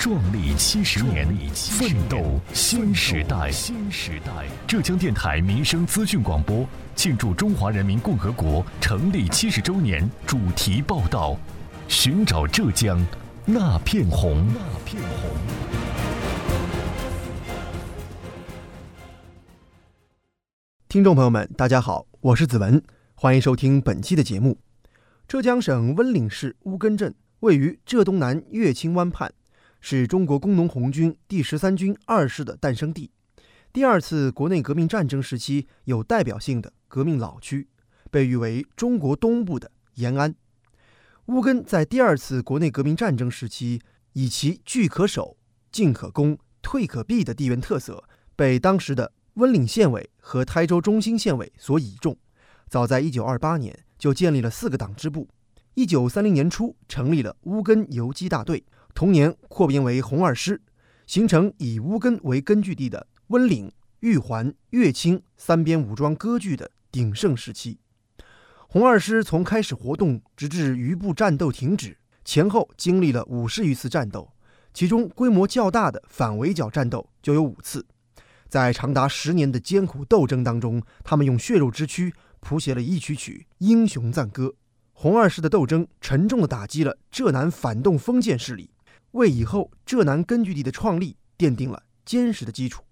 壮丽七十年，奋斗新时代。新时代，浙江电台民生资讯广播庆祝中华人民共和国成立七十周年主题报道：寻找浙江那片红。那片红。听众朋友们，大家好，我是子文，欢迎收听本期的节目。浙江省温岭市乌根镇位于浙东南乐清湾畔。是中国工农红军第十三军二师的诞生地，第二次国内革命战争时期有代表性的革命老区，被誉为中国东部的延安。乌根在第二次国内革命战争时期，以其聚可守、进可攻、退可避的地缘特色，被当时的温岭县委和台州中心县委所倚重。早在1928年就建立了四个党支部，1930年初成立了乌根游击大队。同年扩编为红二师，形成以乌根为根据地的温岭、玉环、乐清三边武装割据的鼎盛时期。红二师从开始活动直至余部战斗停止，前后经历了五十余次战斗，其中规模较大的反围剿战斗就有五次。在长达十年的艰苦斗争当中，他们用血肉之躯谱写了一曲曲英雄赞歌。红二师的斗争沉重地打击了浙南反动封建势力。为以后浙南根据地的创立奠定了坚实的基础，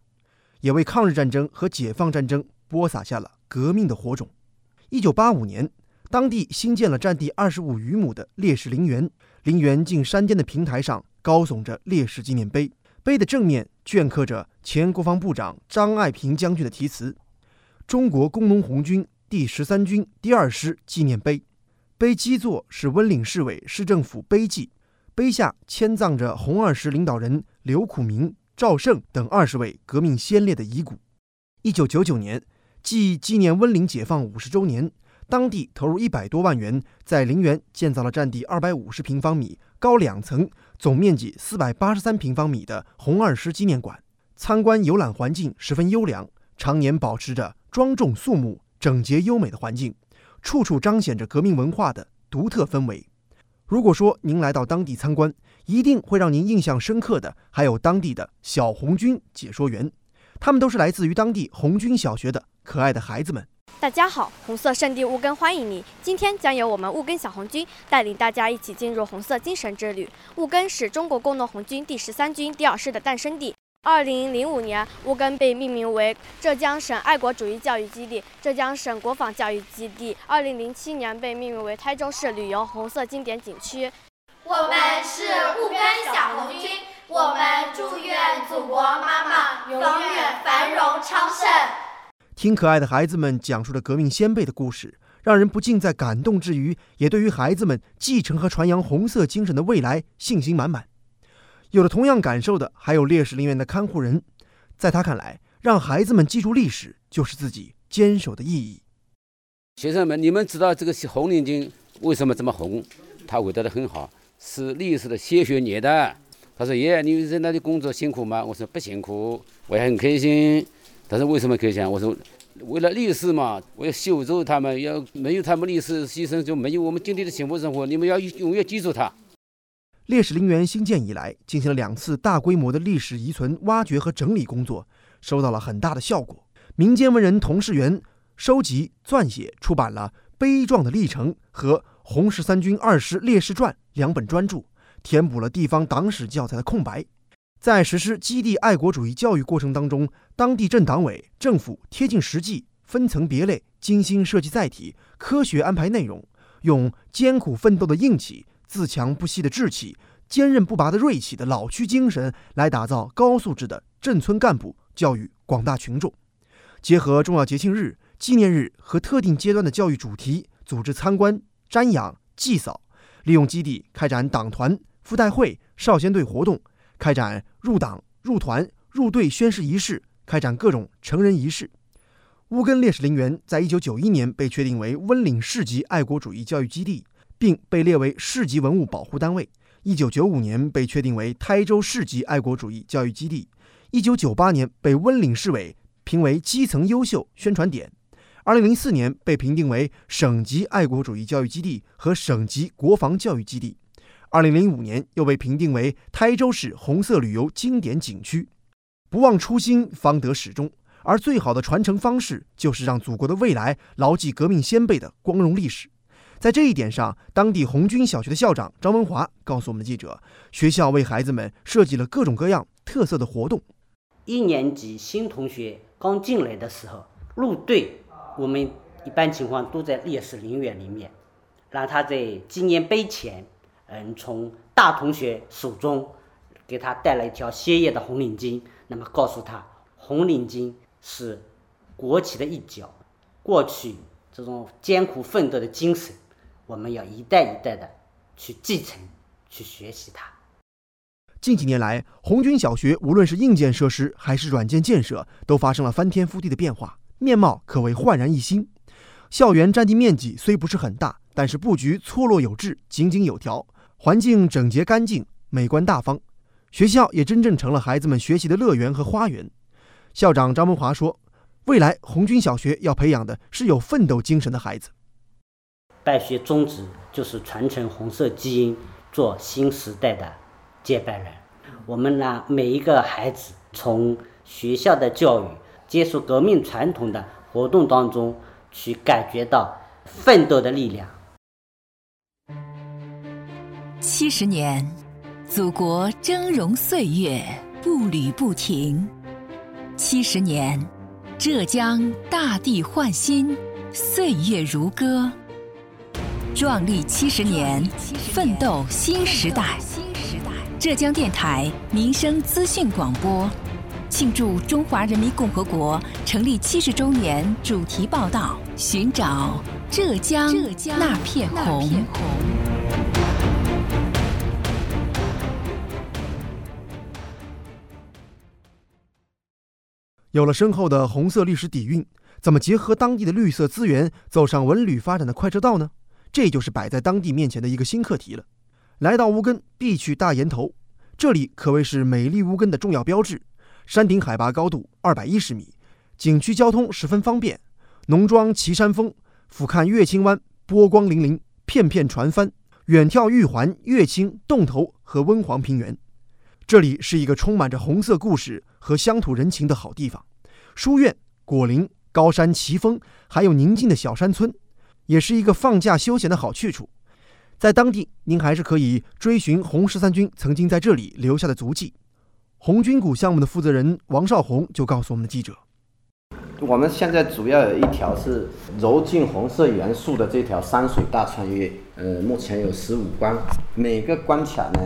也为抗日战争和解放战争播撒下了革命的火种。一九八五年，当地新建了占地二十五余亩的烈士陵园，陵园近山巅的平台上高耸着烈士纪念碑，碑的正面镌刻着前国防部长张爱萍将军的题词：“中国工农红军第十三军第二师纪念碑”，碑基座是温岭市委市政府碑记。碑下迁葬着红二师领导人刘苦明、赵胜等二十位革命先烈的遗骨。一九九九年，即纪念温岭解放五十周年，当地投入一百多万元，在陵园建造了占地二百五十平方米、高两层、总面积四百八十三平方米的红二师纪念馆。参观游览环境十分优良，常年保持着庄重肃穆、整洁优美的环境，处处彰显着革命文化的独特氛围。如果说您来到当地参观，一定会让您印象深刻的，还有当地的小红军解说员，他们都是来自于当地红军小学的可爱的孩子们。大家好，红色圣地乌根欢迎你。今天将由我们乌根小红军带领大家一起进入红色精神之旅。乌根是中国工农红军第十三军第二师的诞生地。二零零五年，乌根被命名为浙江省爱国主义教育基地、浙江省国防教育基地。二零零七年，被命名为台州市旅游红色经典景区。我们是乌根小红军，我们祝愿祖国妈妈永远繁荣昌盛。听可爱的孩子们讲述着革命先辈的故事，让人不禁在感动之余，也对于孩子们继承和传扬红色精神的未来信心满满。有了同样感受的，还有烈士陵园的看护人，在他看来，让孩子们记住历史，就是自己坚守的意义。学生们，你们知道这个红领巾为什么这么红？他回答的很好，是历史的鲜血捏的。他说：“爷爷，你在那里工作辛苦吗？”我说：“不辛苦，我也很开心。”他说为什么开心？我说：“为了历史嘛，我要修筑他们，要没有他们历史牺牲，就没有我们今天的幸福生活。你们要永远记住他。”烈士陵园兴建以来，进行了两次大规模的历史遗存挖掘和整理工作，收到了很大的效果。民间文人童世元收集、撰写、出版了《悲壮的历程》和《红十三军二师烈士传》两本专著，填补了地方党史教材的空白。在实施基地爱国主义教育过程当中，当地镇党委、政府贴近实际，分层别类，精心设计载体，科学安排内容，用艰苦奋斗的硬气。自强不息的志气，坚韧不拔的锐气的老区精神，来打造高素质的镇村干部，教育广大群众。结合重要节庆日、纪念日和特定阶段的教育主题，组织参观、瞻仰、祭扫，利用基地开展党团、附带会、少先队活动，开展入党、入团、入队宣誓仪式，开展各种成人仪式。乌根烈士陵园在一九九一年被确定为温岭市级爱国主义教育基地，并被列为市级文物保护单位。一九九五年被确定为台州市级爱国主义教育基地，一九九八年被温岭市委评为基层优秀宣传点，二零零四年被评定为省级爱国主义教育基地和省级国防教育基地，二零零五年又被评定为台州市红色旅游经典景区。不忘初心，方得始终。而最好的传承方式，就是让祖国的未来牢记革命先辈的光荣历史。在这一点上，当地红军小学的校长张文华告诉我们的记者，学校为孩子们设计了各种各样特色的活动。一年级新同学刚进来的时候，入队，我们一般情况都在烈士陵园里面，让他在纪念碑前，嗯，从大同学手中给他带了一条鲜艳的红领巾，那么告诉他，红领巾。是国旗的一角，过去这种艰苦奋斗的精神，我们要一代一代的去继承、去学习它。近几年来，红军小学无论是硬件设施还是软件建设，都发生了翻天覆地的变化，面貌可谓焕然一新。校园占地面积虽不是很大，但是布局错落有致、井井有条，环境整洁干净、美观大方，学校也真正成了孩子们学习的乐园和花园。校长张文华说：“未来红军小学要培养的是有奋斗精神的孩子。办学宗旨就是传承红色基因，做新时代的接班人。我们让每一个孩子从学校的教育、接受革命传统的活动当中，去感觉到奋斗的力量。七十年，祖国峥嵘岁月，步履不停。”七十年，浙江大地焕新，岁月如歌。壮丽七十年，奋斗新时代。浙江电台民生资讯广播，庆祝中华人民共和国成立七十周年主题报道：寻找浙江那片红。有了深厚的红色历史底蕴，怎么结合当地的绿色资源，走上文旅发展的快车道呢？这就是摆在当地面前的一个新课题了。来到乌根，必去大岩头，这里可谓是美丽乌根的重要标志。山顶海拔高度二百一十米，景区交通十分方便，农庄奇山峰，俯瞰乐清湾，波光粼粼，片片船帆，远眺玉环、乐清、洞头和温黄平原。这里是一个充满着红色故事和乡土人情的好地方，书院、果林、高山、奇峰，还有宁静的小山村，也是一个放假休闲的好去处。在当地，您还是可以追寻红十三军曾经在这里留下的足迹。红军谷项目的负责人王少红就告诉我们的记者：“我们现在主要有一条是揉进红色元素的这条山水大穿越，呃，目前有十五关，每个关卡呢。”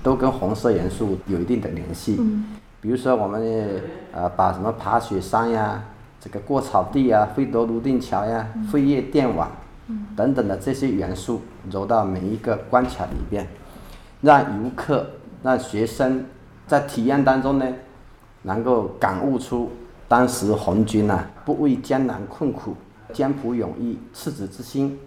都跟红色元素有一定的联系，比如说我们呃把什么爬雪山呀、这个过草地呀、飞夺泸定桥呀、飞越电网等等的这些元素揉到每一个关卡里边，让游客、让学生在体验当中呢，能够感悟出当时红军呐不畏艰难困苦、艰苦勇毅、赤子之心。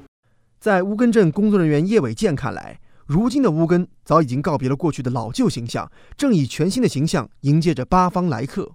在乌根镇工作人员叶伟健看来。如今的乌根早已经告别了过去的老旧形象，正以全新的形象迎接着八方来客。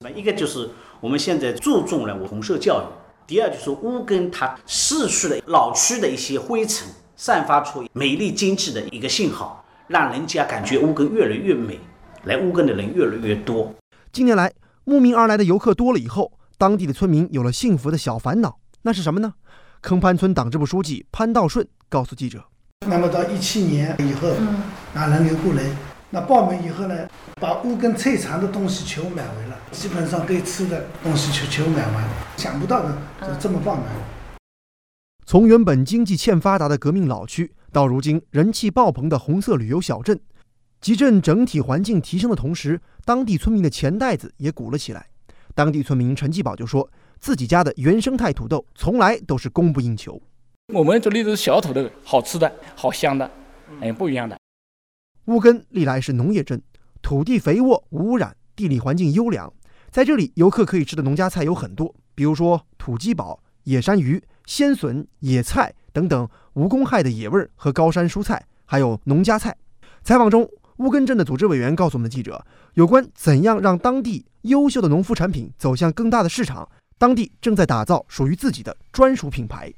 那一个就是我们现在注重了红色教育，第二就是乌根它逝去的老区的一些灰尘，散发出美丽精致的一个信号，让人家感觉乌根越来越美，来乌根的人越来越多。近年来，慕名而来的游客多了以后，当地的村民有了幸福的小烦恼，那是什么呢？坑潘村党支部书记潘道顺告诉记者。那么到一七年以后，那人流过来，那报名以后呢，把乌根菜场的东西全部买回了，基本上该吃的东西全全部买完，想不到的就这么棒的。从原本经济欠发达的革命老区，到如今人气爆棚的红色旅游小镇，集镇整体环境提升的同时，当地村民的钱袋子也鼓了起来。当地村民陈继宝就说，自己家的原生态土豆从来。都是供不应求。我们这里都是小土豆，好吃的，好香的，哎，不一样的。乌根历来是农业镇，土地肥沃、无污染，地理环境优良。在这里，游客可以吃的农家菜有很多，比如说土鸡宝、野山鱼、鲜笋、野菜等等无公害的野味和高山蔬菜，还有农家菜。采访中，乌根镇的组织委员告诉我们记者，有关怎样让当地优秀的农副产品走向更大的市场，当地正在打造属于自己的专属品牌。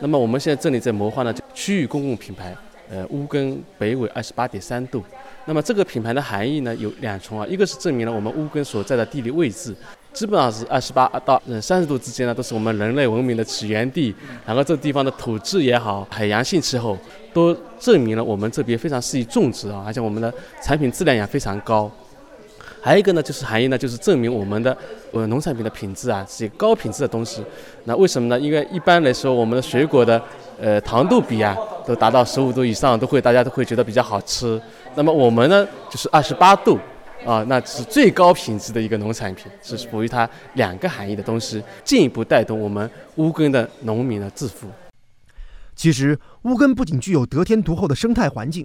那么我们现在这里在谋划呢，区域公共品牌，呃，乌根北纬二十八点三度。那么这个品牌的含义呢有两重啊，一个是证明了我们乌根所在的地理位置，基本上是二十八到三十度之间呢，都是我们人类文明的起源地。然后这地方的土质也好，海洋性气候都证明了我们这边非常适宜种植啊，而且我们的产品质量也非常高。还有一个呢，就是含义呢，就是证明我们的呃农产品的品质啊是高品质的东西。那为什么呢？因为一般来说，我们的水果的呃糖度比啊都达到十五度以上，都会大家都会觉得比较好吃。那么我们呢就是二十八度啊，那是最高品质的一个农产品，是属于它两个含义的东西，进一步带动我们乌根的农民的致富。其实乌根不仅具有得天独厚的生态环境。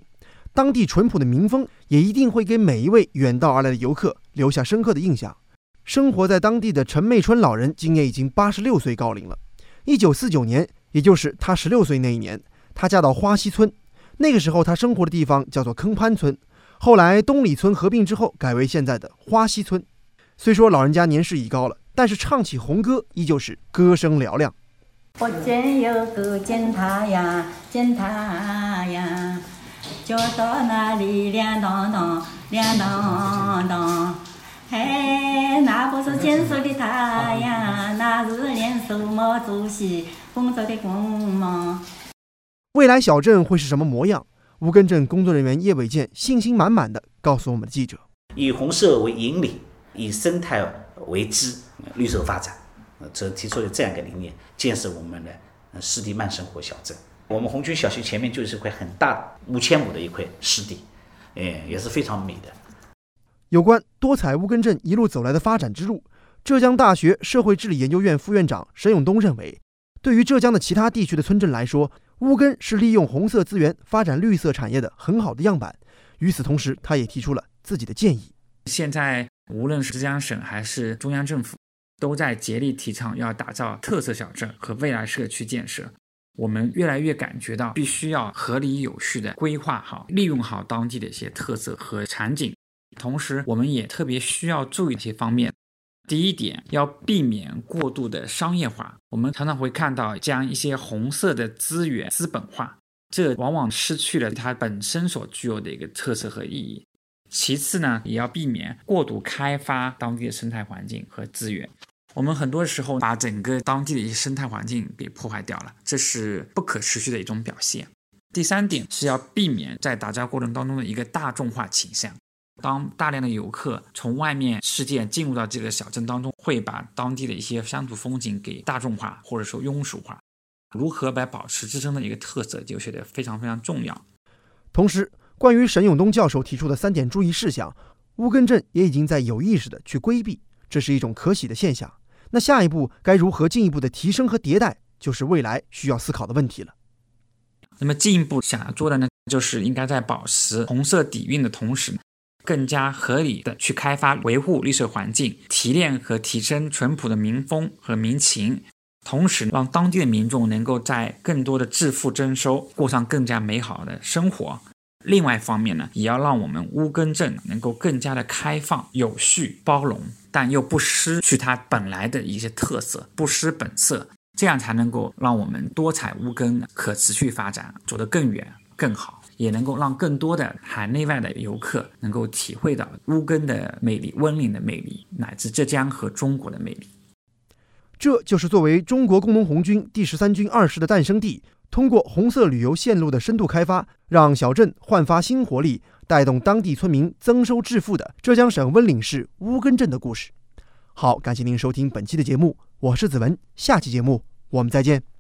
当地淳朴的民风也一定会给每一位远道而来的游客留下深刻的印象。生活在当地的陈媚春老人今年已经八十六岁高龄了。一九四九年，也就是她十六岁那一年，她嫁到花溪村。那个时候，她生活的地方叫做坑潘村。后来东里村合并之后，改为现在的花溪村。虽说老人家年事已高了，但是唱起红歌依旧是歌声嘹亮。我见有个见他呀，见他呀。就到那里亮堂堂，亮堂堂，嘿，那不是金色的太阳，那是连手毛主席工作的光芒。未来小镇会是什么模样？乌根镇工作人员叶伟健信心满满的告诉我们的记者：以红色为引领，以生态为基，绿色发展，这提出了这样一个理念，建设我们的湿地慢生活小镇。我们红军小区前面就是一块很大五千亩的一块湿地，哎，也是非常美的。有关多彩乌根镇一路走来的发展之路，浙江大学社会治理研究院副院长沈永东认为，对于浙江的其他地区的村镇来说，乌根是利用红色资源发展绿色产业的很好的样板。与此同时，他也提出了自己的建议。现在无论是浙江省还是中央政府，都在竭力提倡要打造特色小镇和未来社区建设。我们越来越感觉到，必须要合理有序的规划好、利用好当地的一些特色和场景。同时，我们也特别需要注意一些方面。第一点，要避免过度的商业化。我们常常会看到将一些红色的资源资本化，这往往失去了它本身所具有的一个特色和意义。其次呢，也要避免过度开发当地的生态环境和资源。我们很多时候把整个当地的一些生态环境给破坏掉了，这是不可持续的一种表现。第三点是要避免在打造过程当中的一个大众化倾向。当大量的游客从外面世界进入到这个小镇当中，会把当地的一些乡土风景给大众化或者说庸俗化。如何来保持自身的一个特色，就显得非常非常重要。同时，关于沈永东教授提出的三点注意事项，乌根镇也已经在有意识的去规避，这是一种可喜的现象。那下一步该如何进一步的提升和迭代，就是未来需要思考的问题了。那么进一步想要做的呢，就是应该在保持红色底蕴的同时，更加合理的去开发、维护绿色环境，提炼和提升淳朴的民风和民情，同时让当地的民众能够在更多的致富增收，过上更加美好的生活。另外一方面呢，也要让我们乌根镇能够更加的开放、有序、包容。但又不失去它本来的一些特色，不失本色，这样才能够让我们多彩乌根可持续发展走得更远更好，也能够让更多的海内外的游客能够体会到乌根的魅力、温岭的魅力，乃至浙江和中国的魅力。这就是作为中国工农红军第十三军二师的诞生地，通过红色旅游线路的深度开发，让小镇焕发新活力。带动当地村民增收致富的浙江省温岭市乌根镇的故事。好，感谢您收听本期的节目，我是子文，下期节目我们再见。